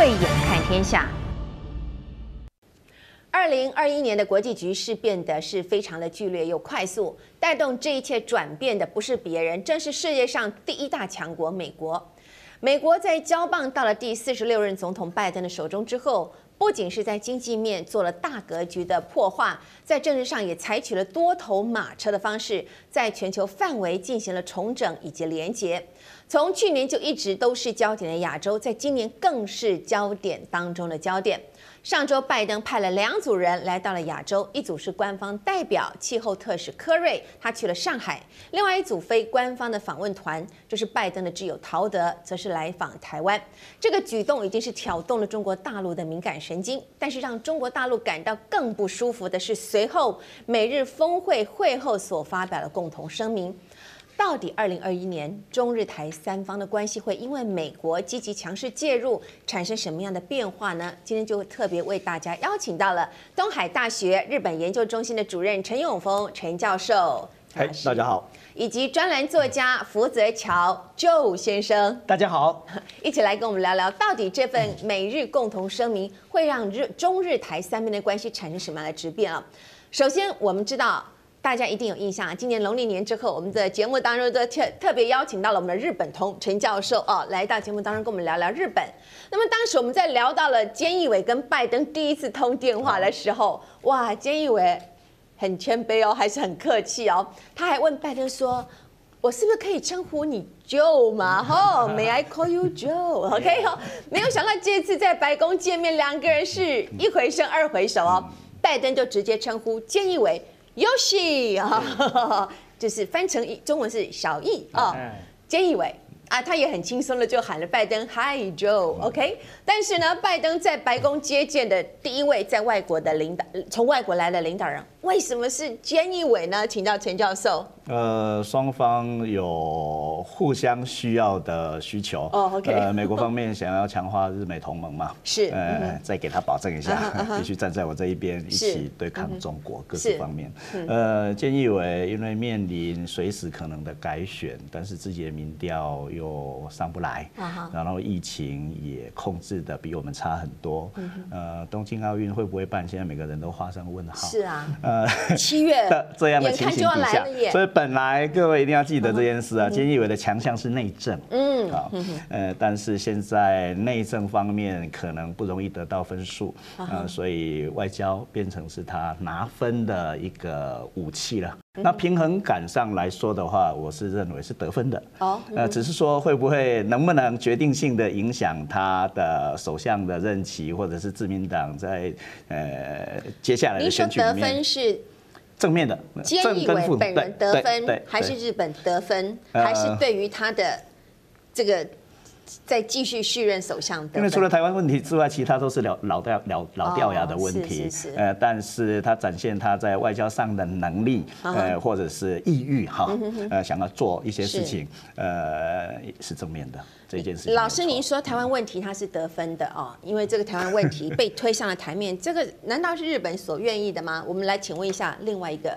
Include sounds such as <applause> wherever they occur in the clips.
慧眼看天下。二零二一年的国际局势变得是非常的剧烈又快速，带动这一切转变的不是别人，正是世界上第一大强国美国。美国在交棒到了第四十六任总统拜登的手中之后，不仅是在经济面做了大格局的破坏，在政治上也采取了多头马车的方式，在全球范围进行了重整以及连结。从去年就一直都是焦点的亚洲，在今年更是焦点当中的焦点。上周，拜登派了两组人来到了亚洲，一组是官方代表气候特使科瑞，他去了上海；另外一组非官方的访问团，就是拜登的挚友陶德，则是来访台湾。这个举动已经是挑动了中国大陆的敏感神经，但是让中国大陆感到更不舒服的是，随后美日峰会会后所发表的共同声明。到底二零二一年中日台三方的关系会因为美国积极强势介入产生什么样的变化呢？今天就特别为大家邀请到了东海大学日本研究中心的主任陈永峰陈教授，嗨，大家好，以及专栏作家福泽桥 Joe 先生，大家好，<laughs> 一起来跟我们聊聊，到底这份美日共同声明会让日中日台三边的关系产生什么样的质变啊？首先，我们知道。大家一定有印象啊，今年农历年之后，我们的节目当中都特特别邀请到了我们的日本通陈教授哦，来到节目当中跟我们聊聊日本。那么当时我们在聊到了菅义伟跟拜登第一次通电话的时候，哇，菅义伟很谦卑哦，还是很客气哦，他还问拜登说：“我是不是可以称呼你 Joe 嘛？哈，May I call you Joe？OK 哦，没有想到这次在白宫见面，两个人是一回生二回熟哦，拜登就直接称呼菅义伟。Yoshi 啊，<laughs> 就是翻成中文是小易啊，菅义伟。啊，他也很轻松的就喊了拜登 Hi Joe，OK。但是呢，拜登在白宫接见的第一位在外国的领导，从外国来的领导人，为什么是菅义伟呢？请到陈教授。呃，双方有互相需要的需求。哦，OK。呃，美国方面想要强化日美同盟嘛？是。呃，再给他保证一下，必须 <laughs> 站在我这一边，一起对抗中国各个方面。呃，菅义伟因为面临随时可能的改选，但是自己的民调又上不来，然后疫情也控制的比我们差很多。呃，东京奥运会不会办？现在每个人都画上问号。是啊。呃，七月的这样的情形底下，所以。本来各位一定要记得这件事啊，菅义伟的强项是内政，嗯，好，呃，但是现在内政方面可能不容易得到分数，呃，所以外交变成是他拿分的一个武器了。那平衡感上来说的话，我是认为是得分的，哦，呃，只是说会不会能不能决定性的影响他的首相的任期，或者是自民党在呃接下来的选举里面是。正面的，菅义伟本人得分，还是日本得分，还是对于他的这个再继续续任首相的？因为除了台湾问题之外，其他都是老老掉老老掉牙的问题。哦、是是是呃，但是他展现他在外交上的能力，呃，或者是意欲哈，呃，想要做一些事情，呃，是正面的。这件事情，老师，您说台湾问题它是得分的哦，因为这个台湾问题被推上了台面，<laughs> 这个难道是日本所愿意的吗？我们来请问一下另外一个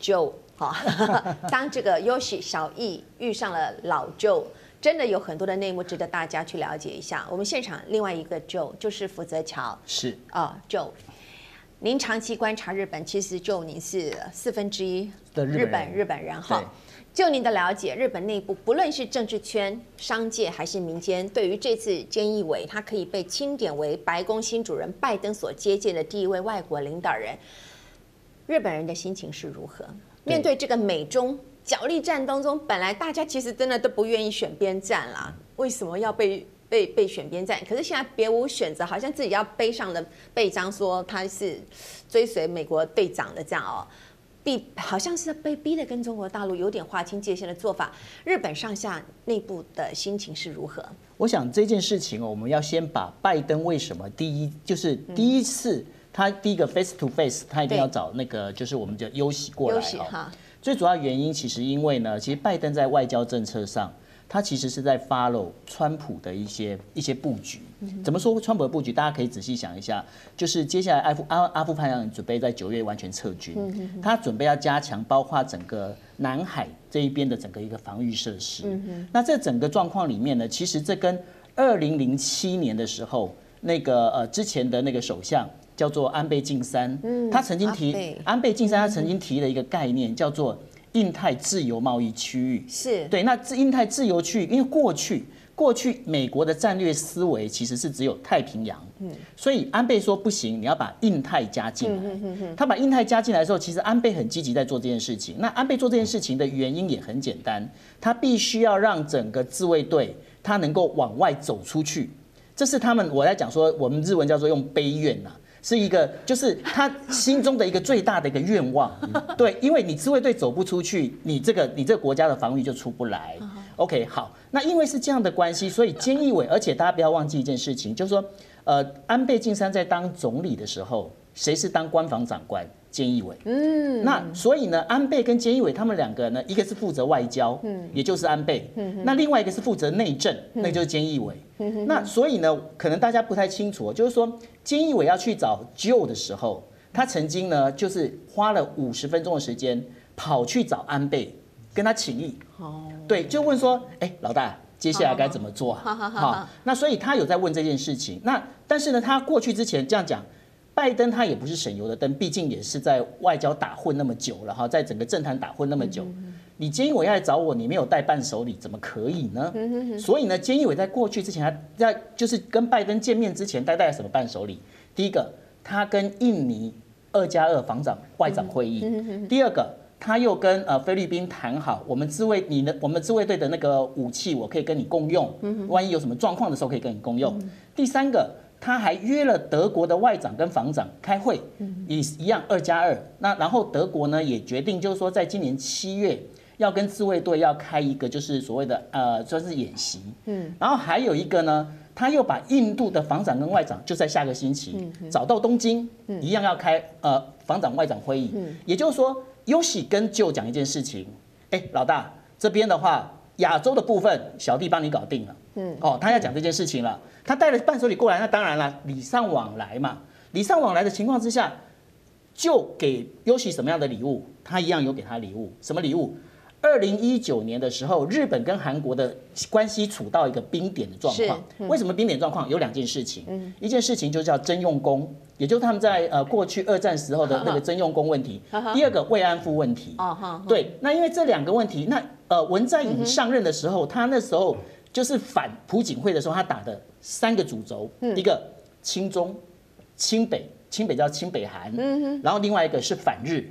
Joe 哈，<laughs> 当这个 Yoshi 小易遇上了老 Joe，真的有很多的内幕值得大家去了解一下。我们现场另外一个 Joe 就是福泽桥，是。啊 Joe，您长期观察日本，其实 Joe 您是四分之一。的日本日本人哈。就您的了解，日本内部不论是政治圈、商界还是民间，对于这次菅义伟他可以被钦点为白宫新主人，拜登所接见的第一位外国领导人，日本人的心情是如何？面对这个美中角力战当中，本来大家其实真的都不愿意选边站啦，为什么要被被被选边站？可是现在别无选择，好像自己要背上了背章，说他是追随美国队长的这样哦。逼好像是被逼的，跟中国大陆有点划清界限的做法。日本上下内部的心情是如何？我想这件事情哦，我们要先把拜登为什么第一就是第一次他第一个 face to face，他一定要找那个就是我们叫优喜过来哈。最主要原因其实因为呢，其实拜登在外交政策上。他其实是在 follow 川普的一些一些布局。怎么说川普的布局？大家可以仔细想一下，就是接下来阿富阿阿富汗准备在九月完全撤军，他准备要加强包括整个南海这一边的整个一个防御设施。那这整个状况里面呢，其实这跟二零零七年的时候，那个呃之前的那个首相叫做安倍晋三，嗯，他曾经提安倍晋三，他曾经提了一个概念叫做印太自由贸易区域，是对。那印太自由区域，因为过去过去美国的战略思维其实是只有太平洋，嗯，所以安倍说不行，你要把印太加进来。他把印太加进来的时候，其实安倍很积极在做这件事情。那安倍做这件事情的原因也很简单，他必须要让整个自卫队。他能够往外走出去，这是他们我在讲说，我们日文叫做用悲愿呐，是一个就是他心中的一个最大的一个愿望。对，因为你自卫队走不出去，你这个你这个国家的防御就出不来。OK，好，那因为是这样的关系，所以菅义伟，而且大家不要忘记一件事情，就是说，呃，安倍晋三在当总理的时候，谁是当官房长官？菅义伟，嗯，那所以呢，安倍跟菅义伟他们两个呢，一个是负责外交，嗯，也就是安倍，嗯，那另外一个是负责内政，那就是菅义伟，嗯，那所以呢，可能大家不太清楚，就是说菅义伟要去找 Joe 的时候，他曾经呢，就是花了五十分钟的时间跑去找安倍，跟他请益，哦，对，就问说，哎，老大，接下来该怎么做啊？好，那所以他有在问这件事情，那但是呢，他过去之前这样讲。拜登他也不是省油的灯，毕竟也是在外交打混那么久了哈，在整个政坛打混那么久，你菅义伟要来找我，你没有带伴手礼，怎么可以呢？所以呢，菅义伟在过去之前，他在就是跟拜登见面之前，带带了什么伴手礼？第一个，他跟印尼二加二防长外长会议；第二个，他又跟呃菲律宾谈好，我们自卫你的我们自卫队的那个武器，我可以跟你共用，万一有什么状况的时候可以跟你共用；第三个。他还约了德国的外长跟防长开会，也一样二加二。那然后德国呢也决定，就是说在今年七月要跟自卫队要开一个就是所谓的呃算是演习。嗯，然后还有一个呢，他又把印度的防长跟外长就在下个星期找到东京，一样要开呃防长外长会议。也就是说，尤喜跟 Joe 讲一件事情，哎，老大这边的话，亚洲的部分小弟帮你搞定了。嗯，哦，他要讲这件事情了。他带了伴手礼过来，那当然了，礼尚往来嘛。礼尚往来的情况之下，就给尤其什么样的礼物，他一样有给他礼物。什么礼物？二零一九年的时候，日本跟韩国的关系处到一个冰点的状况。为什么冰点状况？有两件事情。一件事情就叫征用工，也就是他们在呃过去二战时候的那个征用工问题。<laughs> 第二个慰安妇问题。对，那因为这两个问题，那呃文在寅上任的时候，他那时候就是反朴槿惠的时候，他打的。三个主轴，一个亲中、亲北，亲北叫清北韩，然后另外一个是反日。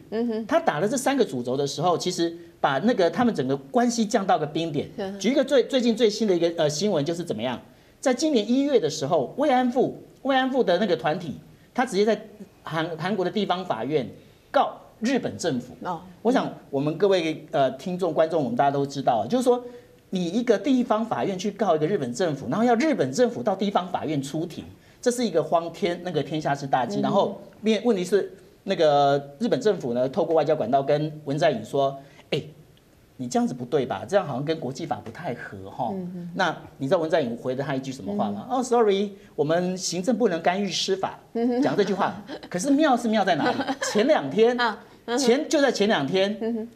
他打了这三个主轴的时候，其实把那个他们整个关系降到个冰点。举一个最最近最新的一个呃新闻，就是怎么样？在今年一月的时候，慰安妇慰安妇的那个团体，他直接在韩韩国的地方法院告日本政府。我想我们各位呃听众观众，我们大家都知道，就是说。你一个地方法院去告一个日本政府，然后要日本政府到地方法院出庭，这是一个荒天那个天下之大稽。然后面问题是那个日本政府呢，透过外交管道跟文在寅说，哎，你这样子不对吧？这样好像跟国际法不太合哈。那你知道文在寅回了他一句什么话吗？哦，sorry，我们行政不能干预司法，<laughs> 讲这句话。可是妙是妙在哪里？<laughs> 前两天，前就在前两天，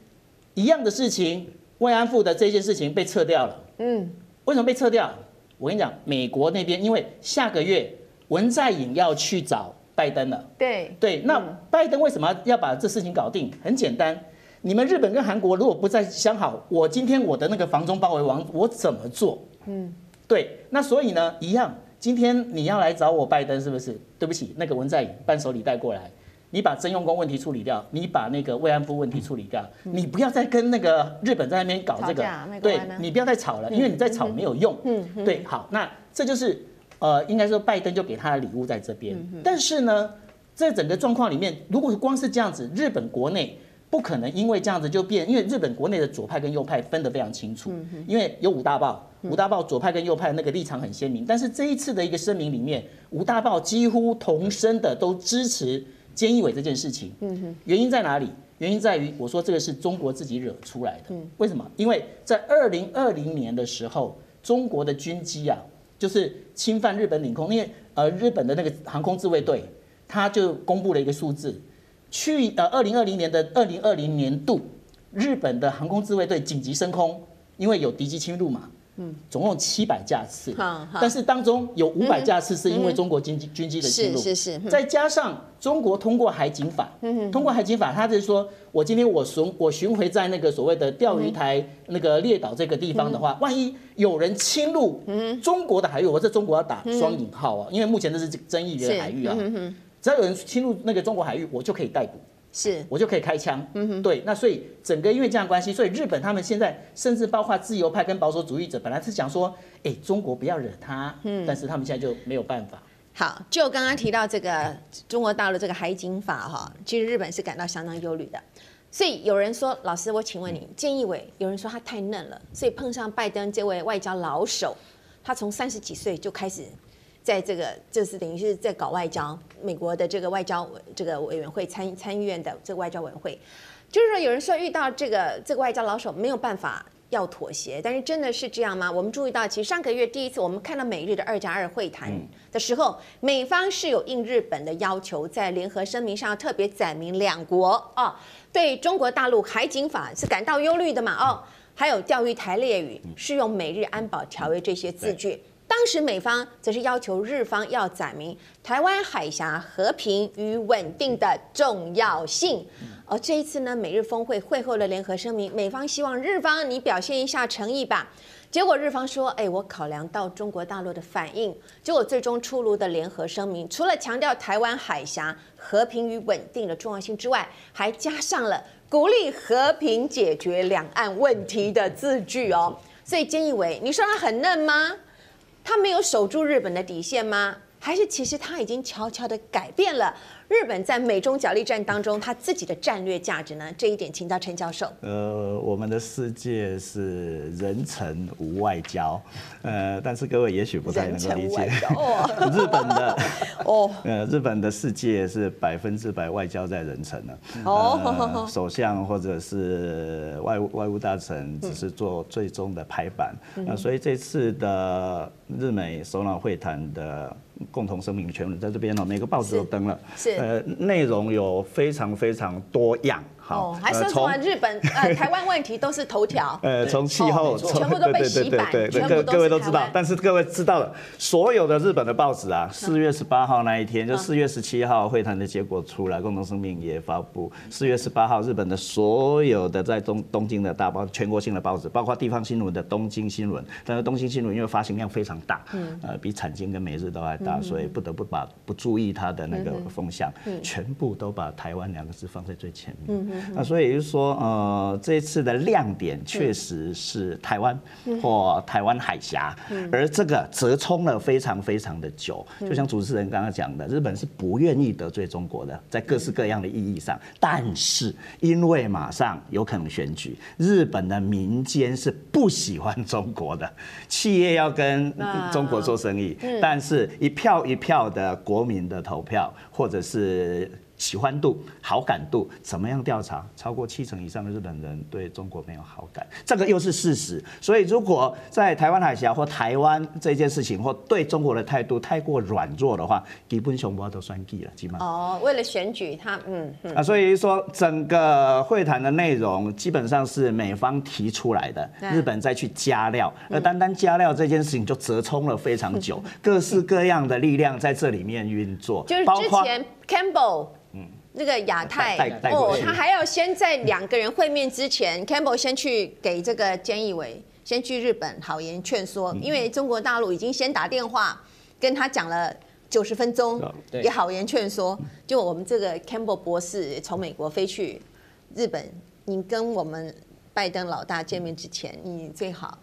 一样的事情。慰安妇的这件事情被撤掉了。嗯，为什么被撤掉？我跟你讲，美国那边因为下个月文在寅要去找拜登了。对对，那拜登为什么要把这事情搞定？很简单，你们日本跟韩国如果不再想好，我今天我的那个房中包围王我怎么做？嗯，对，那所以呢，一样，今天你要来找我拜登是不是？对不起，那个文在寅伴手礼带过来。你把征用工问题处理掉，你把那个慰安妇问题处理掉，你不要再跟那个日本在那边搞这个，对，你不要再吵了，因为你再吵没有用。对，好，那这就是呃，应该说拜登就给他的礼物在这边。但是呢，这整个状况里面，如果是光是这样子，日本国内不可能因为这样子就变，因为日本国内的左派跟右派分得非常清楚，因为有五大报，五大报左派跟右派那个立场很鲜明。但是这一次的一个声明里面，五大报几乎同声的都支持。菅义伟这件事情，原因在哪里？原因在于我说这个是中国自己惹出来的。为什么？因为在二零二零年的时候，中国的军机啊，就是侵犯日本领空，因为呃日本的那个航空自卫队，他就公布了一个数字，去呃二零二零年的二零二零年度，日本的航空自卫队紧急升空，因为有敌机侵入嘛，嗯，总共七百架次，但是当中有五百架次是因为中国军机军机的侵入，是是是，再加上中国通过海警法，通过海警法，他就是说我今天我巡我巡回在那个所谓的钓鱼台那个列岛这个地方的话，万一有人侵入中国的海域，我在中国要打双引号啊，因为目前这是争议的海域啊，只要有人侵入那个中国海域，我就可以逮捕。是，我就可以开枪。嗯哼，对，那所以整个因为这样关系，所以日本他们现在甚至包括自由派跟保守主义者，本来是讲说，哎，中国不要惹他，嗯，但是他们现在就没有办法。好，就刚刚提到这个中国大陆这个海警法哈，其实日本是感到相当忧虑的。所以有人说，老师，我请问你，建义伟，有人说他太嫩了，所以碰上拜登这位外交老手，他从三十几岁就开始。在这个就是等于是在搞外交，美国的这个外交这个委员会参参议院的这个外交委员会，就是说有人说遇到这个这个外交老手没有办法要妥协，但是真的是这样吗？我们注意到，其实上个月第一次我们看到美日的二加二会谈的时候，美方是有应日本的要求，在联合声明上特别载明两国哦对中国大陆海警法是感到忧虑的嘛哦，还有钓鱼台列屿是用美日安保条约这些字句。当时美方则是要求日方要载明台湾海峡和平与稳定的重要性。而这一次呢，美日峰会会后的联合声明，美方希望日方你表现一下诚意吧。结果日方说：“哎，我考量到中国大陆的反应。”结果最终出炉的联合声明，除了强调台湾海峡和平与稳定的重要性之外，还加上了鼓励和平解决两岸问题的字句哦。所以菅义伟，你说他很嫩吗？他没有守住日本的底线吗？还是其实他已经悄悄的改变了？日本在美中角力战当中，它自己的战略价值呢？这一点，请教陈教授。呃，我们的世界是人臣无外交，呃，但是各位也许不太能够理解。<laughs> 日本的 <laughs> 哦，呃，日本的世界是百分之百外交在人臣的。哦，首相或者是外务外务大臣只是做最终的排版。那所以这次的日美首脑会谈的。共同声明全文在这边哦，每个报纸都登了。是，呃，内容有非常非常多样。好，还是从日本呃 <laughs> 台湾问题都是头条。呃，从气候，全部都被洗版，各各位都知道。但是各位知道了，所有的日本的报纸啊，四月十八号那一天，就四月十七号会谈的结果出来，共同声明也发布。四月十八号，日本的所有的在东东京的大报，全国性的报纸，包括地方新闻的东京新闻，但是东京新闻因为发行量非常大，呃，比产经跟每日都还大，所以不得不把不注意它的那个风向，全部都把台湾两个字放在最前面。那所以就是说，呃，这一次的亮点确实是台湾或台湾海峡，而这个折冲了非常非常的久。就像主持人刚刚讲的，日本是不愿意得罪中国的，在各式各样的意义上。但是因为马上有可能选举，日本的民间是不喜欢中国的，企业要跟中国做生意，但是一票一票的国民的投票，或者是。喜欢度、好感度怎么样调查？超过七成以上的日本人对中国没有好感，这个又是事实。所以，如果在台湾海峡或台湾这件事情，或对中国的态度太过软弱的话，基本上我都算计了，基本上。哦，为了选举，他嗯嗯。啊，所以说整个会谈的内容基本上是美方提出来的，日本再去加料，而单单加料这件事情就折冲了非常久，<laughs> 各式各样的力量在这里面运作，就是之前 Campbell。那个亚太哦，他还要先在两个人会面之前，Campbell 先去给这个菅义伟先去日本好言劝说，因为中国大陆已经先打电话跟他讲了九十分钟，也好言劝说。就我们这个 Campbell 博士从美国飞去日本，你跟我们拜登老大见面之前，你最好。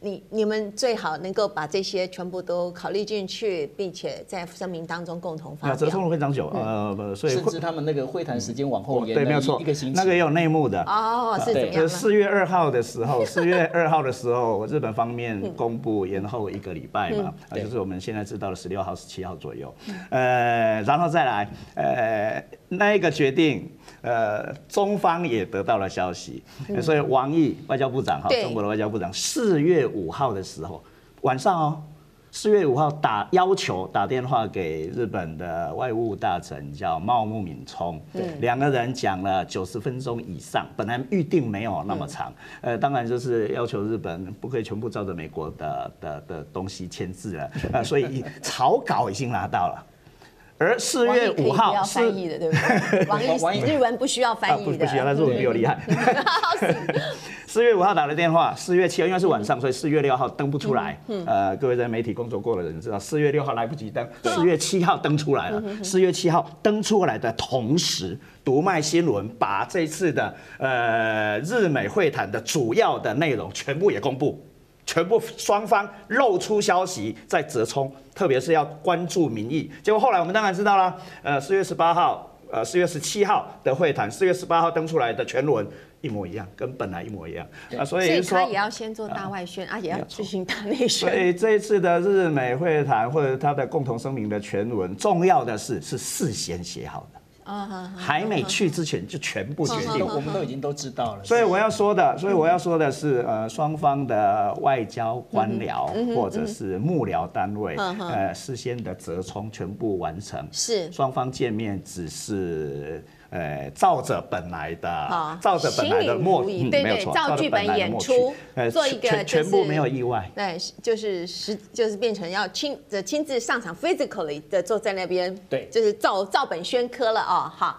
你你们最好能够把这些全部都考虑进去，并且在声明当中共同发表。折冲了非常久，呃，所以甚至他们那个会谈时间往后延了一个星期。对，没有错，那个也有内幕的。哦，是怎么样？就四月二号的时候，<laughs> 四月二号的时候，日本方面公布延后一个礼拜嘛，啊，就是我们现在知道的十六号、十七号左右。呃，然后再来，呃，那一个决定。呃，中方也得到了消息，所以王毅外交部长哈，中国的外交部长四月五号的时候晚上哦，四月五号打要求打电话给日本的外务大臣叫茂木敏充，对，两个人讲了九十分钟以上，本来预定没有那么长，呃，当然就是要求日本不可以全部照着美国的的的东西签字了，<laughs> 呃，所以草稿已经拿到了。而四月五号是翻译的，对不对？<laughs> 王毅日文不需要翻译的，不需要，他日文比我厉害。<laughs> <laughs> 四月五号打了电话，四月七号因为是晚上，所以四月六号登不出来。呃，各位在媒体工作过的人知道，四月六号来不及登，四月七号登出来了。四月七号登出来的同时，读卖新闻把这次的呃日美会谈的主要的内容全部也公布。全部双方露出消息在折冲，特别是要关注民意。结果后来我们当然知道了，呃，四月十八号，呃，四月十七号的会谈，四月十八号登出来的全文一模一样，跟本来一模一样。啊，所以他也要先做大外宣啊，也要进行大内宣。所以这一次的日美会谈或者他的共同声明的全文，重要的是是事先写好的。啊，还没去之前就全部决定，我们都已经都知道了。所以我要说的，所以我要说的是，呃，双方的外交官僚或者是幕僚单位，呃，事先的折冲全部完成，是。双方见面只是。呃，照着本来的，照着本来的默，对对，照剧本演出，做一个全部没有意外。对，就是实就是变成要亲的亲自上场，physically 的坐在那边，对，就是照照本宣科了哦。好，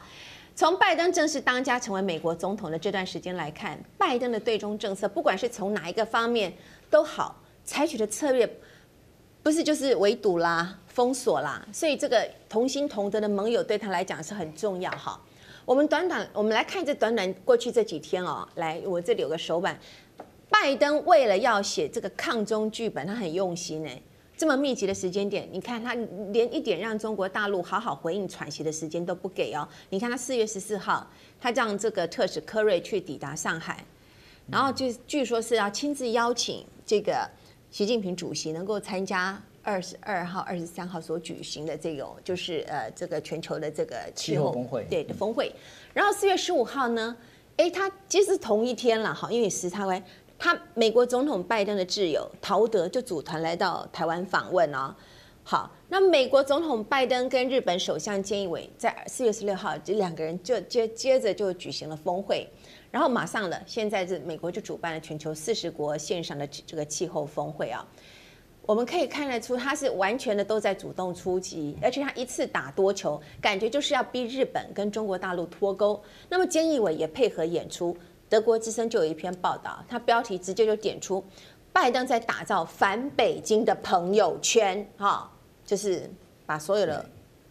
从拜登正式当家成为美国总统的这段时间来看，拜登的对中政策，不管是从哪一个方面都好，采取的策略不是就是围堵啦、封锁啦，所以这个同心同德的盟友对他来讲是很重要哈。我们短短，我们来看这短短过去这几天哦，来，我这里有个手板，拜登为了要写这个抗中剧本，他很用心呢。这么密集的时间点，你看他连一点让中国大陆好好回应喘息的时间都不给哦。你看他四月十四号，他让这个特使柯瑞去抵达上海，然后就据说是要亲自邀请这个习近平主席能够参加。二十二号、二十三号所举行的这种，就是呃，这个全球的这个气候峰会，对的峰会。然后四月十五号呢，哎，他其实同一天了哈，因为时差关系，他美国总统拜登的挚友陶德就组团来到台湾访问哦。好，那美国总统拜登跟日本首相菅义伟在四月十六号，这两个人就接接着就举行了峰会，然后马上的，现在是美国就主办了全球四十国线上的这个气候峰会啊。我们可以看得出，他是完全的都在主动出击，而且他一次打多球，感觉就是要逼日本跟中国大陆脱钩。那么菅义伟也配合演出，德国之声就有一篇报道，他标题直接就点出，拜登在打造反北京的朋友圈，哈，就是把所有的，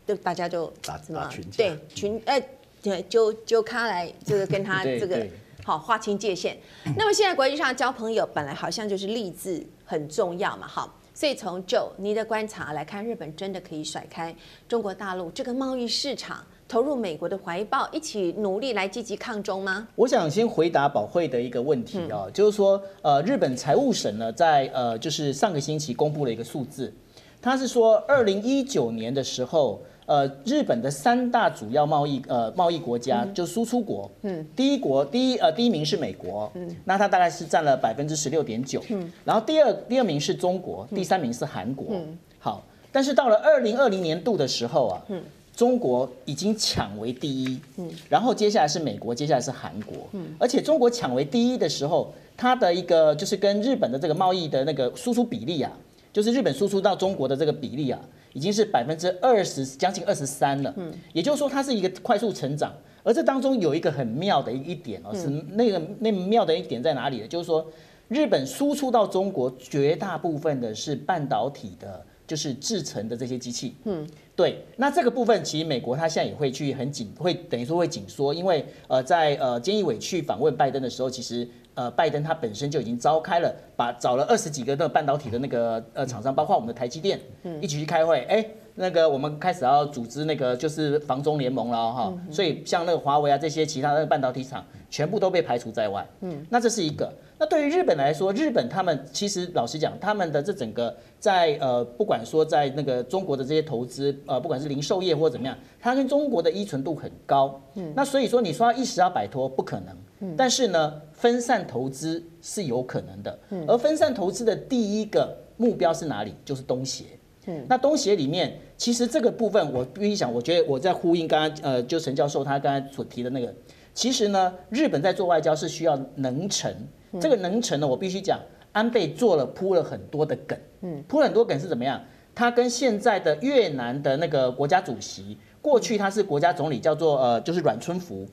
就大家就打什么对群，哎，对，就就他来这个跟他 <laughs> 这个好划清界限。那么现在国际上交朋友本来好像就是励志很重要嘛，哈。所以从 Joe 你的观察来看，日本真的可以甩开中国大陆这个贸易市场，投入美国的怀抱，一起努力来积极抗中吗？我想先回答宝慧的一个问题啊，嗯、就是说，呃，日本财务省呢，在呃，就是上个星期公布了一个数字，他是说，二零一九年的时候。呃，日本的三大主要贸易呃贸易国家就输出国，嗯，第一国第一呃第一名是美国，嗯，那它大概是占了百分之十六点九，嗯，然后第二第二名是中国，第三名是韩国，嗯，好，但是到了二零二零年度的时候啊，嗯，中国已经抢为第一，嗯，然后接下来是美国，接下来是韩国，嗯，而且中国抢为第一的时候，它的一个就是跟日本的这个贸易的那个输出比例啊，就是日本输出到中国的这个比例啊。已经是百分之二十，将近二十三了。嗯，也就是说，它是一个快速成长。而这当中有一个很妙的一点哦，是那个那妙的一点在哪里呢？就是说，日本输出到中国绝大部分的是半导体的，就是制成的这些机器。嗯，对。那这个部分其实美国它现在也会去很紧，会等于说会紧缩，因为呃，在呃菅义伟去访问拜登的时候，其实。呃，拜登他本身就已经召开了，把找了二十几个那个半导体的那个呃厂商，包括我们的台积电，一起去开会。哎，那个我们开始要组织那个就是防中联盟了哈。所以像那个华为啊这些其他的半导体厂，全部都被排除在外。嗯，那这是一个。那对于日本来说，日本他们其实老实讲，他们的这整个在呃不管说在那个中国的这些投资，呃不管是零售业或者怎么样，它跟中国的依存度很高。嗯，那所以说你说一时要摆脱不可能。但是呢，分散投资是有可能的。而分散投资的第一个目标是哪里？就是东协。嗯，那东协里面，其实这个部分我必须讲，我觉得我在呼应刚刚呃，就陈教授他刚才所提的那个，其实呢，日本在做外交是需要能成。这个能成呢，我必须讲，安倍做了铺了很多的梗。嗯，铺了很多梗是怎么样？他跟现在的越南的那个国家主席，过去他是国家总理，叫做呃，就是阮春福。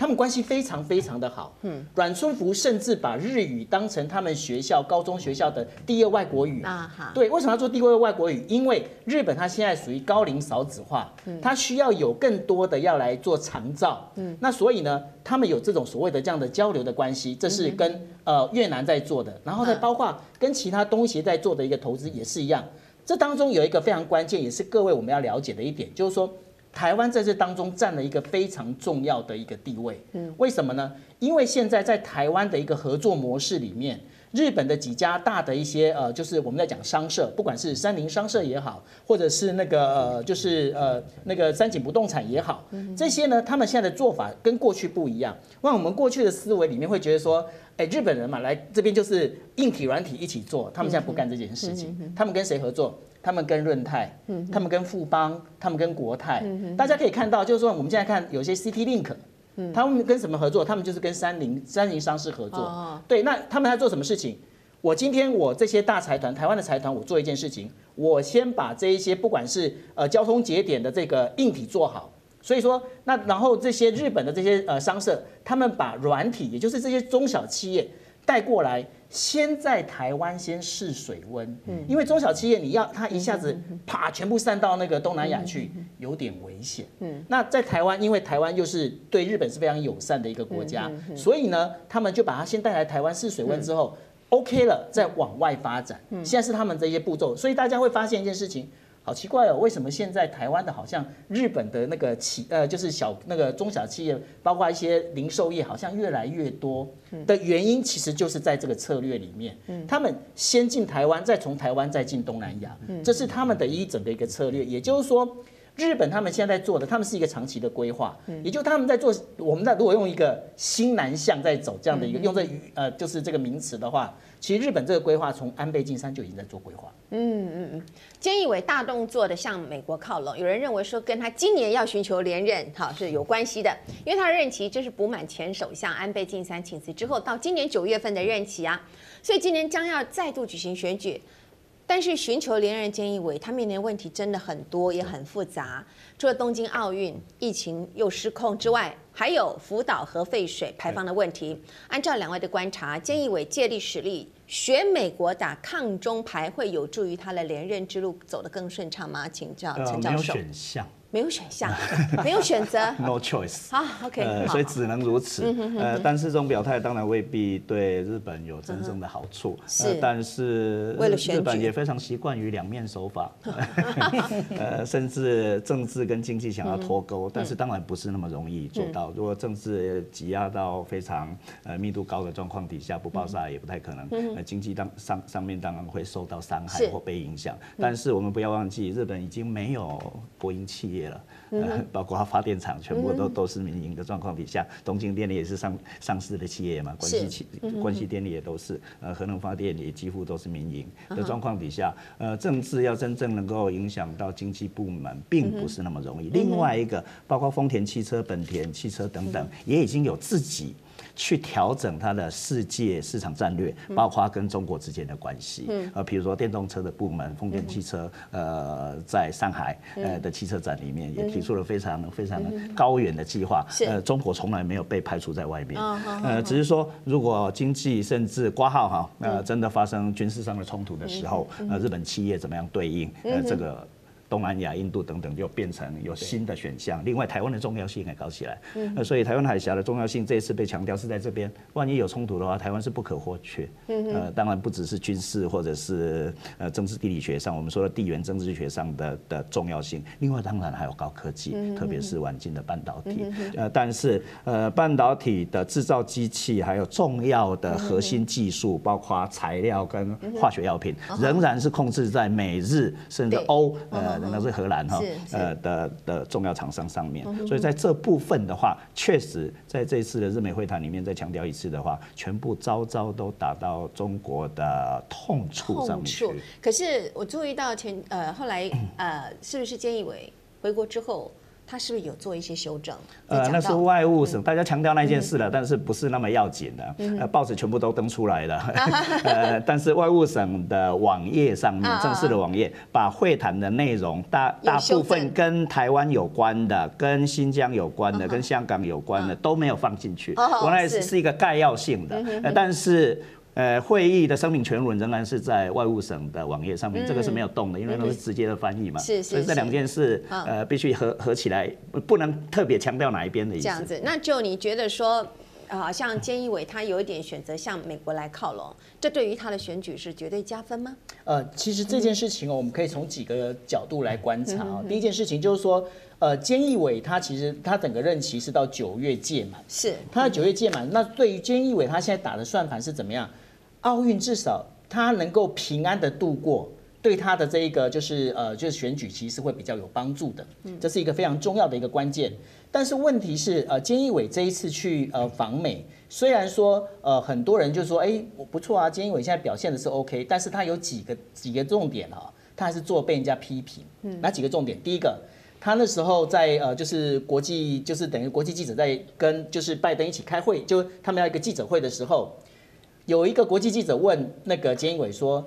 他们关系非常非常的好，嗯，阮春福甚至把日语当成他们学校高中学校的第二外国语。啊，好，对，为什么要做第二外国语？因为日本它现在属于高龄少子化，嗯，它需要有更多的要来做长照，嗯，那所以呢，他们有这种所谓的这样的交流的关系，这是跟呃越南在做的，然后再包括跟其他东协在做的一个投资也是一样，这当中有一个非常关键，也是各位我们要了解的一点，就是说。台湾在这当中占了一个非常重要的一个地位，嗯，为什么呢？因为现在在台湾的一个合作模式里面，日本的几家大的一些呃，就是我们在讲商社，不管是三菱商社也好，或者是那个呃，就是呃那个三井不动产也好，这些呢，他们现在的做法跟过去不一样。那我们过去的思维里面会觉得说，哎，日本人嘛，来这边就是硬体软体一起做，他们现在不干这件事情，他们跟谁合作？他们跟润泰，他们跟富邦，他们跟国泰，大家可以看到，就是说我们现在看有些 CT Link，他们跟什么合作？他们就是跟三菱、三菱商事合作。对，那他们在做什么事情？我今天我这些大财团，台湾的财团，我做一件事情，我先把这一些不管是呃交通节点的这个硬体做好，所以说那然后这些日本的这些呃商社，他们把软体，也就是这些中小企业带过来。先在台湾先试水温，嗯，因为中小企业你要它一下子啪全部散到那个东南亚去，有点危险，嗯，那在台湾，因为台湾又是对日本是非常友善的一个国家，所以呢，他们就把它先带来台湾试水温之后，OK 了，再往外发展，现在是他们这些步骤，所以大家会发现一件事情。好奇怪哦，为什么现在台湾的好像日本的那个企呃，就是小那个中小企业，包括一些零售业，好像越来越多的原因，其实就是在这个策略里面，他们先进台湾，再从台湾再进东南亚，这是他们的一整个一个策略。也就是说，日本他们现在在做的，他们是一个长期的规划，也就他们在做，我们在如果用一个新南向在走这样的一个用这语呃，就是这个名词的话。其实日本这个规划从安倍晋三就已经在做规划。嗯嗯嗯，菅义伟大动作的向美国靠拢，有人认为说跟他今年要寻求连任哈是有关系的，因为他的任期就是补满前首相安倍晋三请辞之后到今年九月份的任期啊，所以今年将要再度举行选举。但是寻求连任菅义伟，他面临的问题真的很多，也很复杂。除了东京奥运疫情又失控之外，还有福岛核废水排放的问题。按照两位的观察，菅义伟借力使力，学美国打抗中牌，会有助于他的连任之路走得更顺畅吗？请教陈教授。没有选项，没有选项，<laughs> 没有选择，no choice。好，OK，呃，所以只能如此。呃，但是这种表态当然未必对日本有真正的好处。是，但是日本也非常习惯于两面手法。<laughs> 呃，甚至政治跟经济想要脱钩，但是当然不是那么容易做到。如果政治挤压到非常呃密度高的状况底下，不爆炸也不太可能。呃，经济当上上面当然会受到伤害或被影响。但是我们不要忘记，日本已经没有国营企业。了，呃，<laughs> 包括发电厂全部都都是民营的状况底下，东京电力也是上上市的企业嘛，关西企关系电力也都是，呃，核能发电也几乎都是民营的状况底下，呃，政治要真正能够影响到经济部门，并不是那么容易。另外一个，包括丰田汽车、本田汽车等等，也已经有自己。去调整它的世界市场战略，包括跟中国之间的关系。呃，比如说电动车的部门，丰田汽车，呃，在上海呃的汽车展里面也提出了非常非常高远的计划。呃，中国从来没有被排除在外面。呃，只是说如果经济甚至挂号哈，呃，真的发生军事上的冲突的时候，呃，日本企业怎么样对应？呃，这个。东南亚、印度等等，就变成有新的选项。另外，台湾的重要性也搞起来。嗯那所以，台湾海峡的重要性这一次被强调是在这边。万一有冲突的话，台湾是不可或缺。呃，当然不只是军事或者是呃政治地理学上，我们说的地缘政治学上的的重要性。另外，当然还有高科技，特别是晚近的半导体。呃，但是呃，半导体的制造机器还有重要的核心技术，包括材料跟化学药品，仍然是控制在美日甚至欧呃。那是荷兰哈，呃的的重要厂商上面。所以在这部分的话，确实在这次的日美会谈里面再强调一次的话，全部招招都打到中国的痛处上面去。可是我注意到前呃后来呃是不是菅义伟回国之后？他是不是有做一些修正？呃，那是外务省，大家强调那件事了，但是不是那么要紧的。呃，报纸全部都登出来了。<laughs> 呃，但是外务省的网页上面，正式的网页，把会谈的内容大大部分跟台湾有关的、跟新疆有关的、跟香港有关的都没有放进去。原来是一个概要性的，但是。呃，会议的声明全文仍然是在外务省的网页上面，这个是没有动的，因为都是直接的翻译嘛。是是。所以这两件事，呃，必须合合起来，不能特别强调哪一边的意思。这样子，那就你觉得说，啊，像菅义伟他有一点选择向美国来靠拢，这对于他的选举是绝对加分吗？呃，其实这件事情哦，我们可以从几个角度来观察哦。第一件事情就是说，呃，菅义伟他其实他整个任期是到九月届满，是他的九月届满。那对于菅义伟他现在打的算盘是怎么样？奥运至少他能够平安的度过，对他的这一个就是呃就是选举其实会比较有帮助的，这是一个非常重要的一个关键。但是问题是呃菅义伟这一次去呃访美，虽然说呃很多人就说哎不错啊，菅义伟现在表现的是 OK，但是他有几个几个重点啊，他还是做被人家批评。哪几个重点？第一个，他那时候在呃就是国际就是等于国际记者在跟就是拜登一起开会，就他们要一个记者会的时候。有一个国际记者问那个菅义伟说：“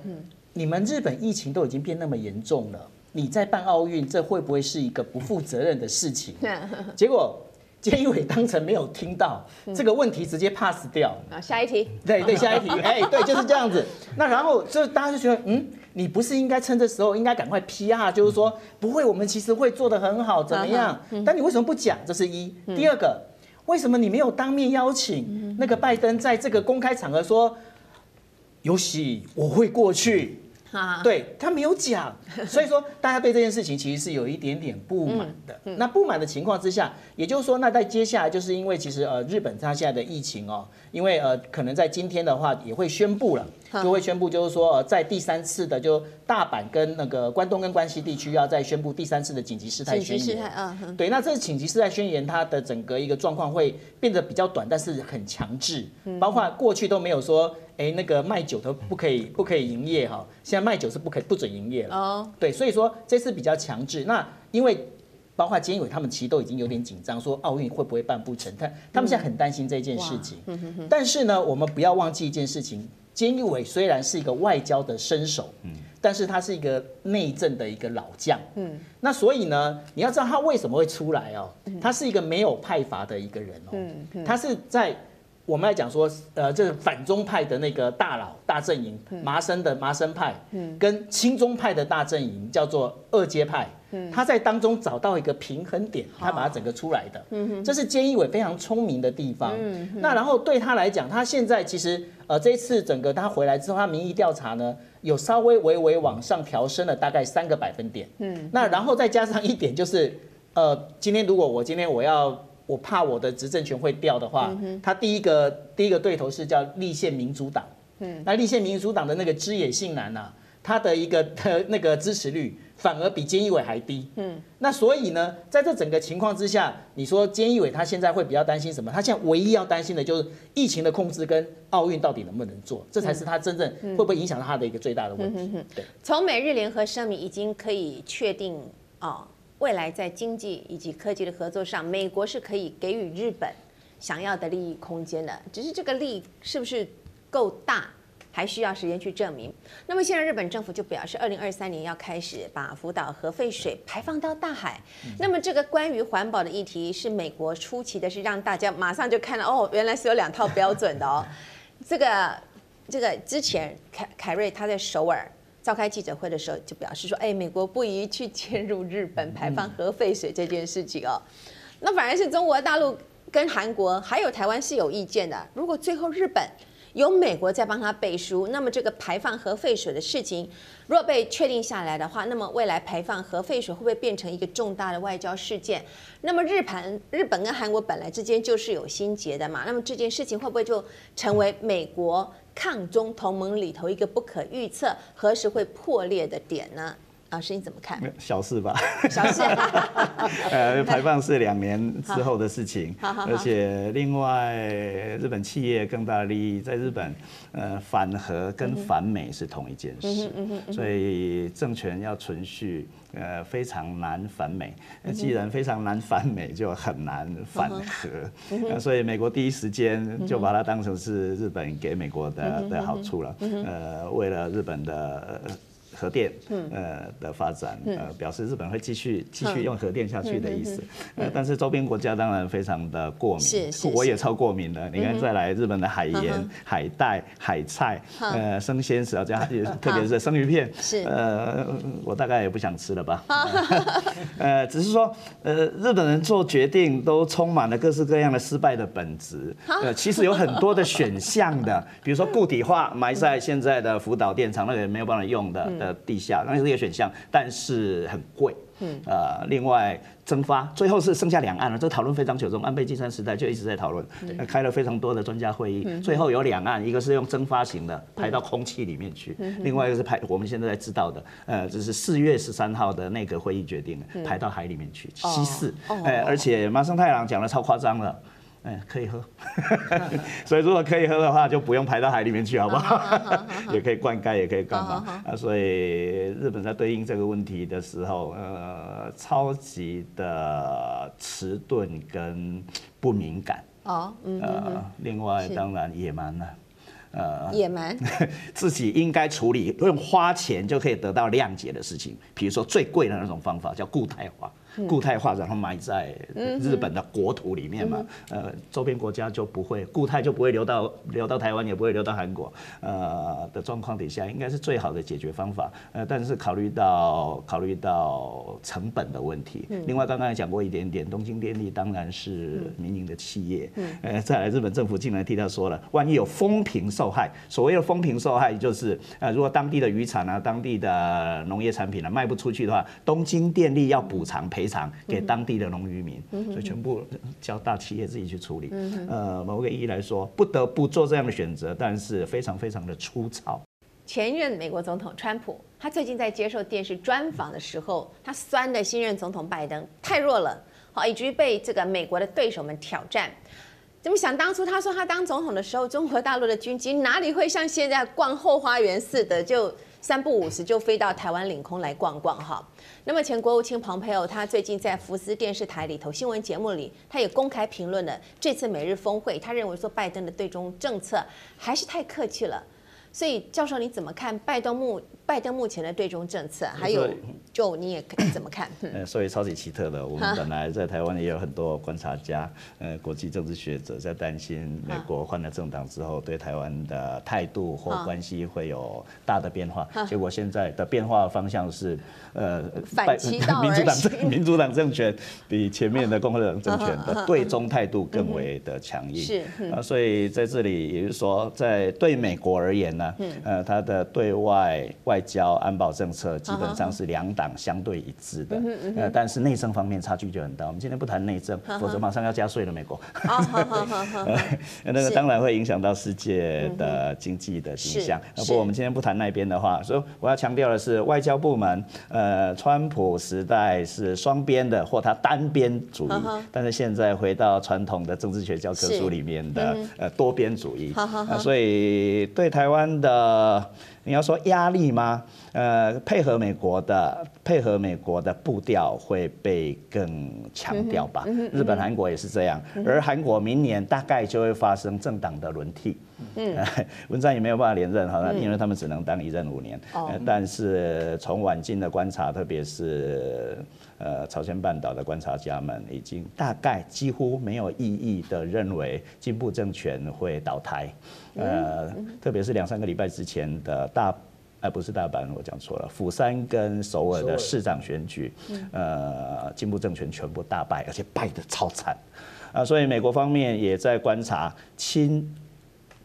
你们日本疫情都已经变那么严重了，你在办奥运，这会不会是一个不负责任的事情？” <laughs> 结果菅义伟当成没有听到这个问题，直接 pass 掉。啊，下一题。对对，下一题。<laughs> 哎，对，就是这样子。那然后就大家就觉得，嗯，你不是应该趁这时候应该赶快 PR，就是说不会，我们其实会做的很好，怎么样？但你为什么不讲？这是一。第二个。为什么你没有当面邀请那个拜登在这个公开场合说，有喜我会过去？对，他没有讲，所以说大家对这件事情其实是有一点点不满的。那不满的情况之下，也就是说，那在接下来就是因为其实呃日本它现在的疫情哦，因为呃可能在今天的话也会宣布了。就会宣布，就是说，呃，在第三次的就大阪跟那个关东跟关西地区要再宣布第三次的紧急事态宣言。嗯，对，那这紧急事态宣言它的整个一个状况会变得比较短，但是很强制，包括过去都没有说，哎，那个卖酒的不可以不可以营业哈，现在卖酒是不可以不准营业了。哦，对，所以说这次比较强制。那因为包括菅义伟他们其实都已经有点紧张，说奥运会不会办不成？他他们现在很担心这件事情。但是呢，我们不要忘记一件事情。菅义伟虽然是一个外交的身手，嗯，但是他是一个内政的一个老将，嗯，那所以呢，你要知道他为什么会出来哦，他是一个没有派阀的一个人哦，嗯，他是在我们来讲说，呃，这个反中派的那个大佬大阵营，麻生的麻生派，嗯，跟亲中派的大阵营叫做二阶派。他在当中找到一个平衡点，他把它整个出来的，这是菅义伟非常聪明的地方。那然后对他来讲，他现在其实呃这一次整个他回来之后，他民意调查呢有稍微微微往上调升了大概三个百分点。嗯，那然后再加上一点就是，呃，今天如果我今天我要我怕我的执政权会掉的话，他第一个第一个对头是叫立宪民主党。嗯，那立宪民主党的那个枝野信男呐，他的一个的那个支持率。反而比菅义伟还低，嗯，那所以呢，在这整个情况之下，你说菅义伟他现在会比较担心什么？他现在唯一要担心的就是疫情的控制跟奥运到底能不能做，这才是他真正会不会影响到他的一个最大的问题。对，从美日联合声明已经可以确定啊，未来在经济以及科技的合作上，美国是可以给予日本想要的利益空间的，只是这个利是不是够大？还需要时间去证明。那么现在日本政府就表示，二零二三年要开始把福岛核废水排放到大海。那么这个关于环保的议题是美国出奇的，是让大家马上就看到哦，原来是有两套标准的哦。<laughs> 这个这个之前凯凯瑞他在首尔召开记者会的时候就表示说，哎，美国不宜去介入日本排放核废水这件事情哦。那反而是中国大陆跟韩国还有台湾是有意见的。如果最后日本有美国在帮他背书，那么这个排放核废水的事情，若被确定下来的话，那么未来排放核废水会不会变成一个重大的外交事件？那么日盘、日本跟韩国本来之间就是有心结的嘛，那么这件事情会不会就成为美国抗中同盟里头一个不可预测、何时会破裂的点呢？老师你怎么看？小事吧，<laughs> 小事。<laughs> 呃，排放是两年 <laughs> 之后的事情，而且另外日本企业更大的利益，在日本，呃，反核跟反美是同一件事，所以政权要存续，呃，非常难反美。既然非常难反美，就很难反核。所以美国第一时间就把它当成是日本给美国的的好处了。呃，为了日本的。核电呃的发展呃表示日本会继续继续用核电下去的意思，呃但是周边国家当然非常的过敏，我也超过敏的。你看再来日本的海盐、海带、海菜呃生鲜食啊这样，特别是生鱼片，是。呃我大概也不想吃了吧。<laughs> 呃只是说呃日本人做决定都充满了各式各样的失败的本质，呃其实有很多的选项的，比如说固体化埋在现在的福岛电厂，那个也没有办法用的。呃，地下那是一个选项，但是很贵。嗯，呃，另外蒸发，最后是剩下两岸了。这讨论非常久，从安倍晋三时代就一直在讨论，开了非常多的专家会议。最后有两岸，一个是用蒸发型的排到空气里面去，另外一个是排我们现在在知道的，呃，这是四月十三号的内阁会议决定的，排到海里面去，稀释。哎，而且麻生太郎讲的超夸张了。哎，可以喝，<laughs> 所以如果可以喝的话，就不用排到海里面去，好不好？<laughs> 也可以灌溉，也可以干嘛啊？所以日本在对应这个问题的时候，呃，超级的迟钝跟不敏感。哦，呃，另外当然野蛮了，呃，野蛮，<laughs> 自己应该处理用花钱就可以得到谅解的事情，比如说最贵的那种方法叫固态化。固态化，然后埋在日本的国土里面嘛，呃，周边国家就不会固态，就不会流到流到台湾，也不会流到韩国，呃的状况底下，应该是最好的解决方法。呃，但是考虑到考虑到成本的问题，另外刚刚也讲过一点点，东京电力当然是民营的企业，呃，再来日本政府竟然替他说了，万一有风评受害，所谓的风评受害就是，呃，如果当地的渔产啊，当地的农业产品啊卖不出去的话，东京电力要补偿赔。赔偿给当地的农渔民，所以全部交大企业自己去处理。呃，某个意义来说，不得不做这样的选择，但是非常非常的粗糙。前任美国总统川普，他最近在接受电视专访的时候，他酸的新任总统拜登太弱了，好，以至于被这个美国的对手们挑战。怎么想当初他说他当总统的时候，中国大陆的军机哪里会像现在逛后花园似的就？三不五时就飞到台湾领空来逛逛哈。那么前国务卿蓬佩奥他最近在福斯电视台里头新闻节目里，他也公开评论了这次美日峰会。他认为说拜登的对中政策还是太客气了。所以教授你怎么看拜登目拜登目前的对中政策？还有就你也怎么看？<coughs> 呃，所以超级奇特的，我们本来在台湾也有很多观察家，呃，国际政治学者在担心美国换了政党之后对台湾的态度或关系会有大的变化。结果现在的变化方向是，呃，反。<laughs> 民主党政民主党政权比前面的共和党政权的对中态度更为的强硬。是啊，所以在这里也就是说，在对美国而言呢，呃，他的对外外交安保政策基本上是两党相对一致的，呃，但是内政方面差距就很大。我们今天不谈内政，否则马上要加税了。美国，<laughs> 那个当然会影响到世界的经济的形象。不过我们今天不谈那边的话，所以我要强调的是，外交部门，呃，川普时代是双边的或他单边主义，但是现在回到传统的政治学教科书里面的呃多边主义，好所以对台湾的。你要说压力吗？呃，配合美国的配合美国的步调会被更强调吧。日本、韩国也是这样，而韩国明年大概就会发生政党的轮替。嗯，<laughs> 文在寅也没有办法连任哈，那因为他们只能当一任五年。但是从晚近的观察，特别是呃朝鲜半岛的观察家们，已经大概几乎没有异议的认为进步政权会倒台。呃，特别是两三个礼拜之前的大，哎，不是大阪，我讲错了，釜山跟首尔的市长选举，呃，进步政权全部大败，而且败得超惨，啊，所以美国方面也在观察亲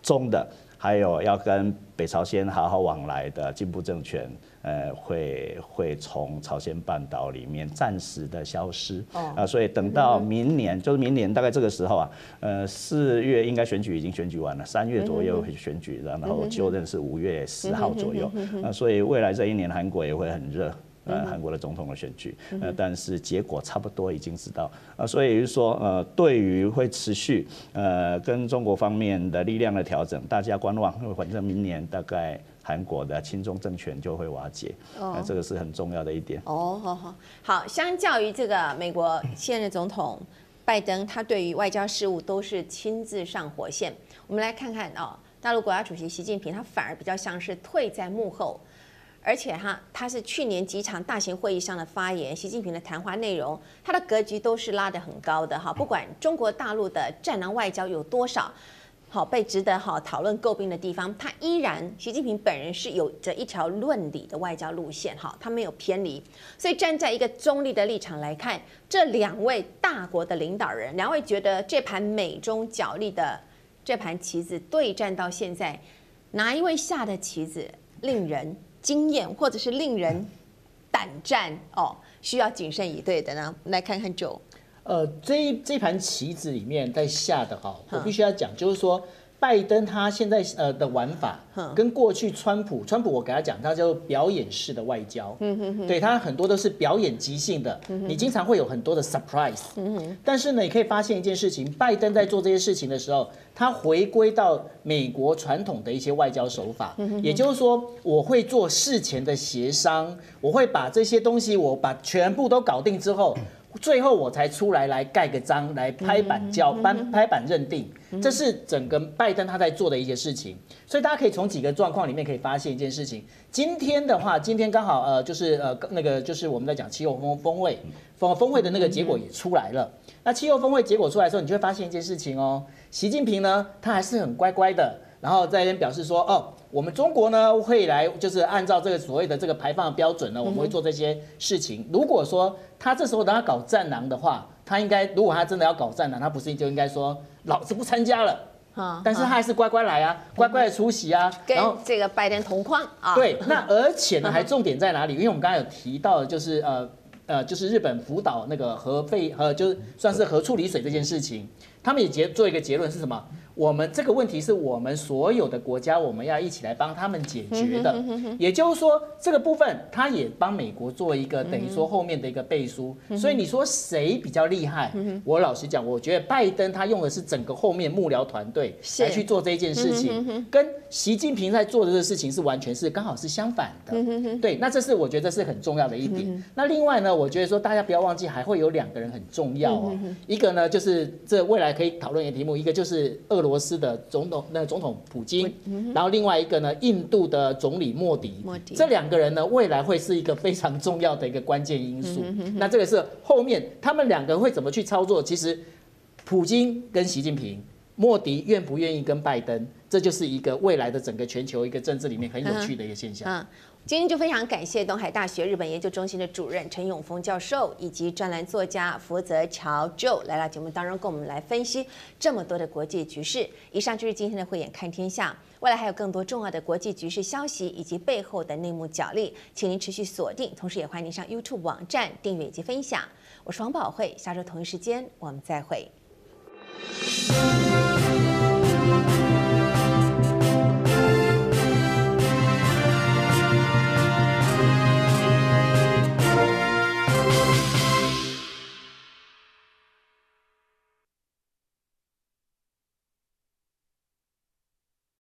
中的，还有要跟北朝鲜好好往来的进步政权。呃，会会从朝鲜半岛里面暂时的消失啊，所以等到明年，就是明年大概这个时候啊，呃，四月应该选举已经选举完了，三月左右会选举，然后就任是五月十号左右啊，所以未来这一年韩国也会很热。呃韩国的总统的选举，呃，但是结果差不多已经知道啊，所以就是说呃，对于会持续呃跟中国方面的力量的调整，大家观望，因为反正明年大概韩国的亲中政权就会瓦解，那这个是很重要的一点。哦，好好好，相较于这个美国 <laughs> 现任总统拜登，他对于外交事务都是亲自上火线。我们来看看哦。大陆国家主席习近平，他反而比较像是退在幕后，而且哈，他是去年几场大型会议上的发言，习近平的谈话内容，他的格局都是拉得很高的哈。不管中国大陆的战狼外交有多少好被值得好讨论诟病的地方，他依然习近平本人是有着一条论理的外交路线哈，他没有偏离。所以站在一个中立的立场来看，这两位大国的领导人，两位觉得这盘美中角力的。这盘棋子对战到现在，哪一位下的棋子令人惊艳，或者是令人胆战哦？需要谨慎以对的呢？来看看 Joe。呃，这这盘棋子里面在下的哈，我必须要讲，就是说。拜登他现在呃的玩法，跟过去川普，川普我给他讲，他叫做表演式的外交，对他很多都是表演即兴的，你经常会有很多的 surprise，但是呢，你可以发现一件事情，拜登在做这些事情的时候，他回归到美国传统的一些外交手法，也就是说，我会做事前的协商，我会把这些东西我把全部都搞定之后。最后我才出来来盖个章，来拍板交颁拍板认定，这是整个拜登他在做的一些事情。所以大家可以从几个状况里面可以发现一件事情。今天的话，今天刚好呃就是呃那个就是我们在讲气候峰峰会峰峰会的那个结果也出来了。那气候峰会结果出来的时候，你就会发现一件事情哦，习近平呢他还是很乖乖的，然后在那边表示说哦。我们中国呢会来，就是按照这个所谓的这个排放的标准呢，我们会做这些事情。如果说他这时候等他搞战狼的话，他应该如果他真的要搞战狼，他不是就应该说老子不参加了？但是他还是乖乖来啊，乖乖的出席啊，然后这个拜登同框啊。对，那 <laughs> 而且呢还重点在哪里？因为我们刚才有提到的就是呃呃，就是日本福岛那个核废呃，就是算是核处理水这件事情，他们也结做一个结论是什么？我们这个问题是我们所有的国家，我们要一起来帮他们解决的。也就是说，这个部分他也帮美国做一个等于说后面的一个背书。所以你说谁比较厉害？我老实讲，我觉得拜登他用的是整个后面幕僚团队来去做这件事情，跟习近平在做的这个事情是完全是刚好是相反的。对，那这是我觉得是很重要的一点。那另外呢，我觉得说大家不要忘记，还会有两个人很重要哦。一个呢就是这未来可以讨论的题目，一个就是俄罗。俄罗斯的总统，那个总统普京，然后另外一个呢，印度的总理莫迪，这两个人呢，未来会是一个非常重要的一个关键因素。那这个是后面他们两个会怎么去操作？其实，普京跟习近平，莫迪愿不愿意跟拜登，这就是一个未来的整个全球一个政治里面很有趣的一个现象。今天就非常感谢东海大学日本研究中心的主任陈永丰教授，以及专栏作家福泽乔 Joe 来到节目当中，跟我们来分析这么多的国际局势。以上就是今天的慧眼看天下，未来还有更多重要的国际局势消息以及背后的内幕角力，请您持续锁定，同时也欢迎您上 YouTube 网站订阅以及分享。我是王宝慧，下周同一时间我们再会。